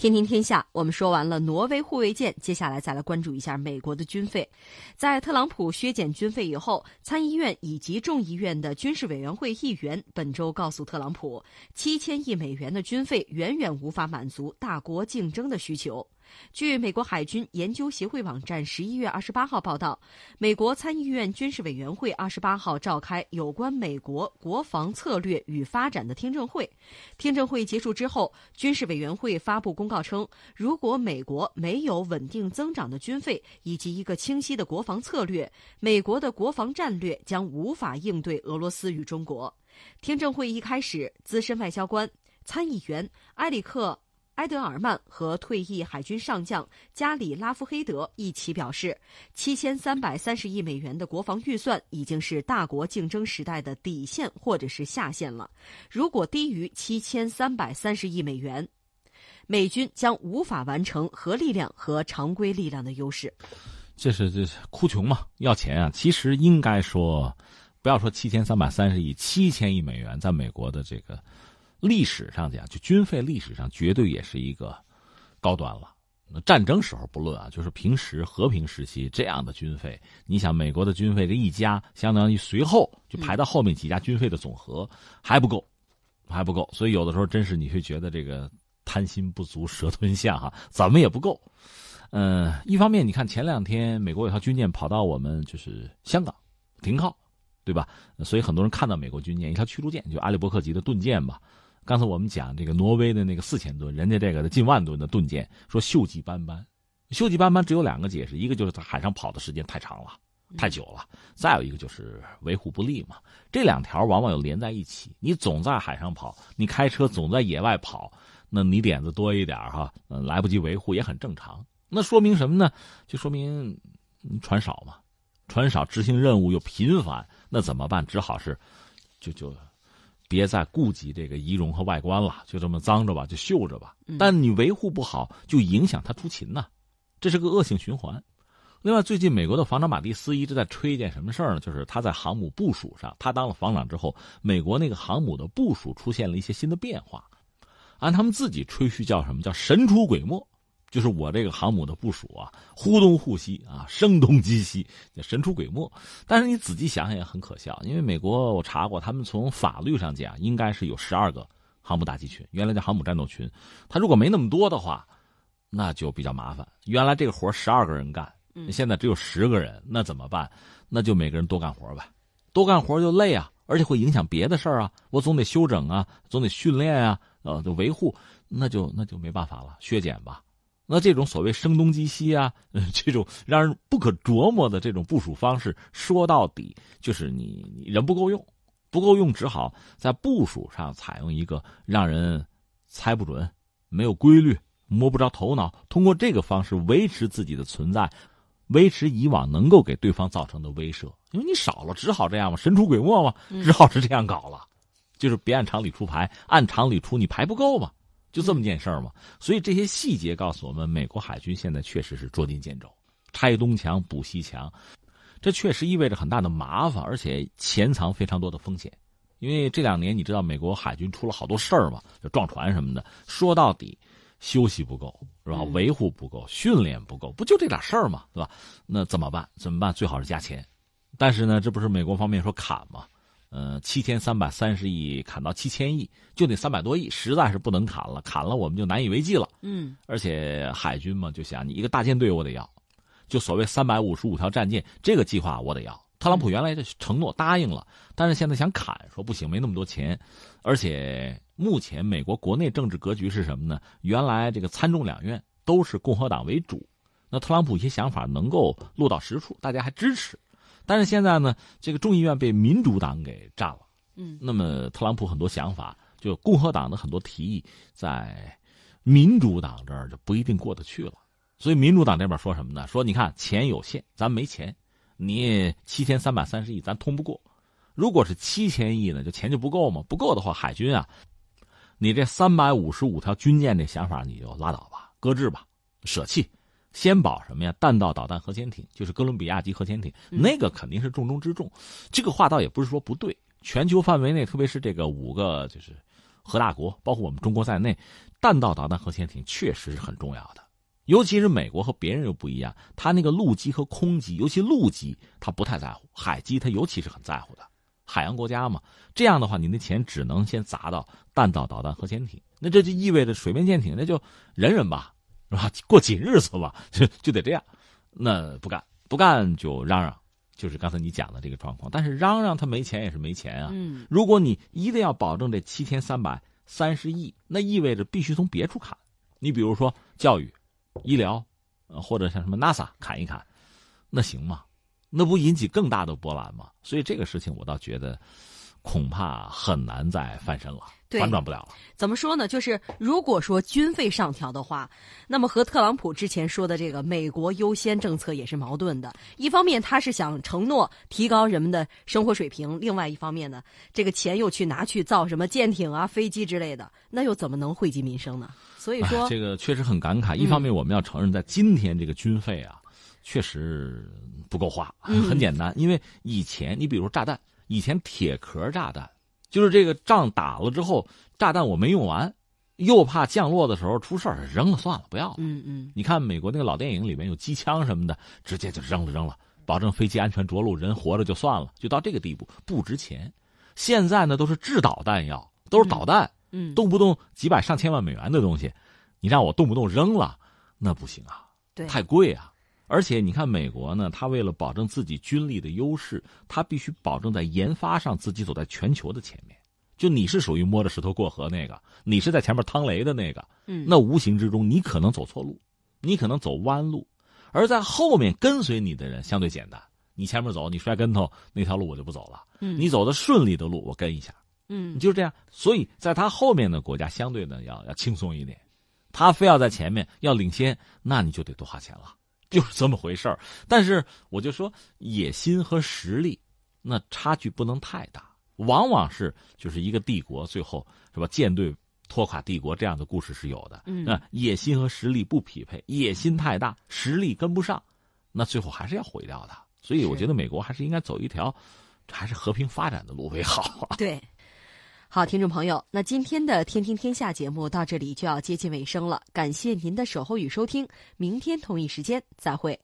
天天天下，我们说完了挪威护卫舰，接下来再来关注一下美国的军费。在特朗普削减军费以后，参议院以及众议院的军事委员会议员本周告诉特朗普，七千亿美元的军费远远无法满足大国竞争的需求。据美国海军研究协会网站十一月二十八号报道，美国参议院军事委员会二十八号召开有关美国国防策略与发展的听证会。听证会结束之后，军事委员会发布公告称，如果美国没有稳定增长的军费以及一个清晰的国防策略，美国的国防战略将无法应对俄罗斯与中国。听证会一开始，资深外交官、参议员埃里克。埃德尔曼和退役海军上将加里拉夫黑德一起表示，七千三百三十亿美元的国防预算已经是大国竞争时代的底线或者是下限了。如果低于七千三百三十亿美元，美军将无法完成核力量和常规力量的优势。这是这是哭穷嘛？要钱啊！其实应该说，不要说七千三百三十亿，七千亿美元，在美国的这个。历史上讲，就军费历史上绝对也是一个高端了。那战争时候不论啊，就是平时和平时期这样的军费，你想美国的军费这一家，相当于随后就排到后面几家军费的总和还不够，还不够。所以有的时候真是你会觉得这个贪心不足蛇吞象哈，怎么也不够。嗯，一方面你看前两天美国有条军舰跑到我们就是香港停靠，对吧？所以很多人看到美国军舰一条驱逐舰，就阿利伯克级的盾舰吧。刚才我们讲这个挪威的那个四千吨，人家这个的近万吨的盾舰，说锈迹斑斑，锈迹斑斑只有两个解释，一个就是在海上跑的时间太长了，太久了；再有一个就是维护不力嘛。这两条往往又连在一起，你总在海上跑，你开车总在野外跑，那你点子多一点哈，来不及维护也很正常。那说明什么呢？就说明船少嘛，船少执行任务又频繁，那怎么办？只好是就就。别再顾及这个仪容和外观了，就这么脏着吧，就锈着吧。但你维护不好，就影响他出勤呐，这是个恶性循环。另外，最近美国的防长马蒂斯一直在吹一件什么事儿呢？就是他在航母部署上，他当了防长之后，美国那个航母的部署出现了一些新的变化，按他们自己吹嘘叫什么叫神出鬼没。就是我这个航母的部署啊，忽东忽西啊，声东击西，神出鬼没。但是你仔细想想也很可笑，因为美国我查过，他们从法律上讲应该是有十二个航母打击群，原来叫航母战斗群。他如果没那么多的话，那就比较麻烦。原来这个活十二个人干，现在只有十个人，那怎么办？那就每个人多干活呗，多干活就累啊，而且会影响别的事儿啊。我总得休整啊，总得训练啊，呃，就维护，那就那就没办法了，削减吧。那这种所谓声东击西啊，这种让人不可琢磨的这种部署方式，说到底就是你你人不够用，不够用，只好在部署上采用一个让人猜不准、没有规律、摸不着头脑，通过这个方式维持自己的存在，维持以往能够给对方造成的威慑。因为你少了，只好这样嘛，神出鬼没嘛，只好是这样搞了，就是别按常理出牌，按常理出你牌不够嘛。就这么件事儿嘛，所以这些细节告诉我们，美国海军现在确实是捉襟见肘，拆东墙补西墙，这确实意味着很大的麻烦，而且潜藏非常多的风险。因为这两年你知道，美国海军出了好多事儿嘛，就撞船什么的。说到底，休息不够是吧？维护不够，训练不够，不就这点事儿嘛，对吧？那怎么办？怎么办？最好是加钱。但是呢，这不是美国方面说砍吗？呃，七千三百三十亿砍到七千亿，就那三百多亿，实在是不能砍了，砍了我们就难以为继了。嗯，而且海军嘛，就想你一个大舰队我得要，就所谓三百五十五条战舰这个计划我得要。特朗普原来就承诺答应了，但是现在想砍，说不行，没那么多钱。而且目前美国国内政治格局是什么呢？原来这个参众两院都是共和党为主，那特朗普一些想法能够落到实处，大家还支持。但是现在呢，这个众议院被民主党给占了，嗯，那么特朗普很多想法，就共和党的很多提议，在民主党这儿就不一定过得去了。所以民主党这边说什么呢？说你看钱有限，咱没钱，你七千三百三十亿咱通不过。如果是七千亿呢，就钱就不够嘛。不够的话，海军啊，你这三百五十五条军舰这想法你就拉倒吧，搁置吧，舍弃。先保什么呀？弹道导弹核潜艇，就是哥伦比亚级核潜艇，那个肯定是重中之重。这个话倒也不是说不对。全球范围内，特别是这个五个就是核大国，包括我们中国在内，弹道导弹核潜艇确实是很重要的。尤其是美国和别人又不一样，他那个陆基和空基，尤其陆基他不太在乎，海基他尤其是很在乎的。海洋国家嘛，这样的话，你的钱只能先砸到弹道导弹核潜艇，那这就意味着水面舰艇那就忍忍吧，是吧？过紧日子吧，就就得这样。那不干，不干就嚷嚷，就是刚才你讲的这个状况。但是嚷嚷他没钱也是没钱啊。嗯，如果你一定要保证这七千三百三十亿，那意味着必须从别处砍。你比如说教育、医疗，呃，或者像什么 NASA 砍一砍，那行吗？那不引起更大的波澜吗？所以这个事情我倒觉得，恐怕很难再翻身了，反转不了了。怎么说呢？就是如果说军费上调的话，那么和特朗普之前说的这个“美国优先”政策也是矛盾的。一方面他是想承诺提高人们的生活水平，另外一方面呢，这个钱又去拿去造什么舰艇啊、飞机之类的，那又怎么能惠及民生呢？所以说，这个确实很感慨。一方面我们要承认，在今天这个军费啊。确实不够花，很简单，因为以前你比如炸弹，以前铁壳炸弹，就是这个仗打了之后，炸弹我没用完，又怕降落的时候出事儿，扔了算了，不要了。嗯嗯。你看美国那个老电影里面有机枪什么的，直接就扔了扔了，保证飞机安全着陆，人活着就算了，就到这个地步，不值钱。现在呢都是制导弹药，都是导弹，嗯，动不动几百上千万美元的东西，你让我动不动扔了，那不行啊，对，太贵啊。而且你看，美国呢，他为了保证自己军力的优势，他必须保证在研发上自己走在全球的前面。就你是属于摸着石头过河那个，你是在前面趟雷的那个，嗯，那无形之中你可能走错路，你可能走弯路，而在后面跟随你的人相对简单。你前面走，你摔跟头那条路我就不走了。嗯，你走的顺利的路我跟一下。嗯，你就是这样。所以在他后面的国家相对呢要要轻松一点，他非要在前面要领先，那你就得多花钱了。就是这么回事儿，但是我就说野心和实力，那差距不能太大。往往是就是一个帝国最后是吧，舰队拖垮帝国这样的故事是有的。嗯，野心和实力不匹配，野心太大，实力跟不上，那最后还是要毁掉的。所以我觉得美国还是应该走一条还是和平发展的路为好。对。好，听众朋友，那今天的《天听天下》节目到这里就要接近尾声了，感谢您的守候与收听，明天同一时间再会。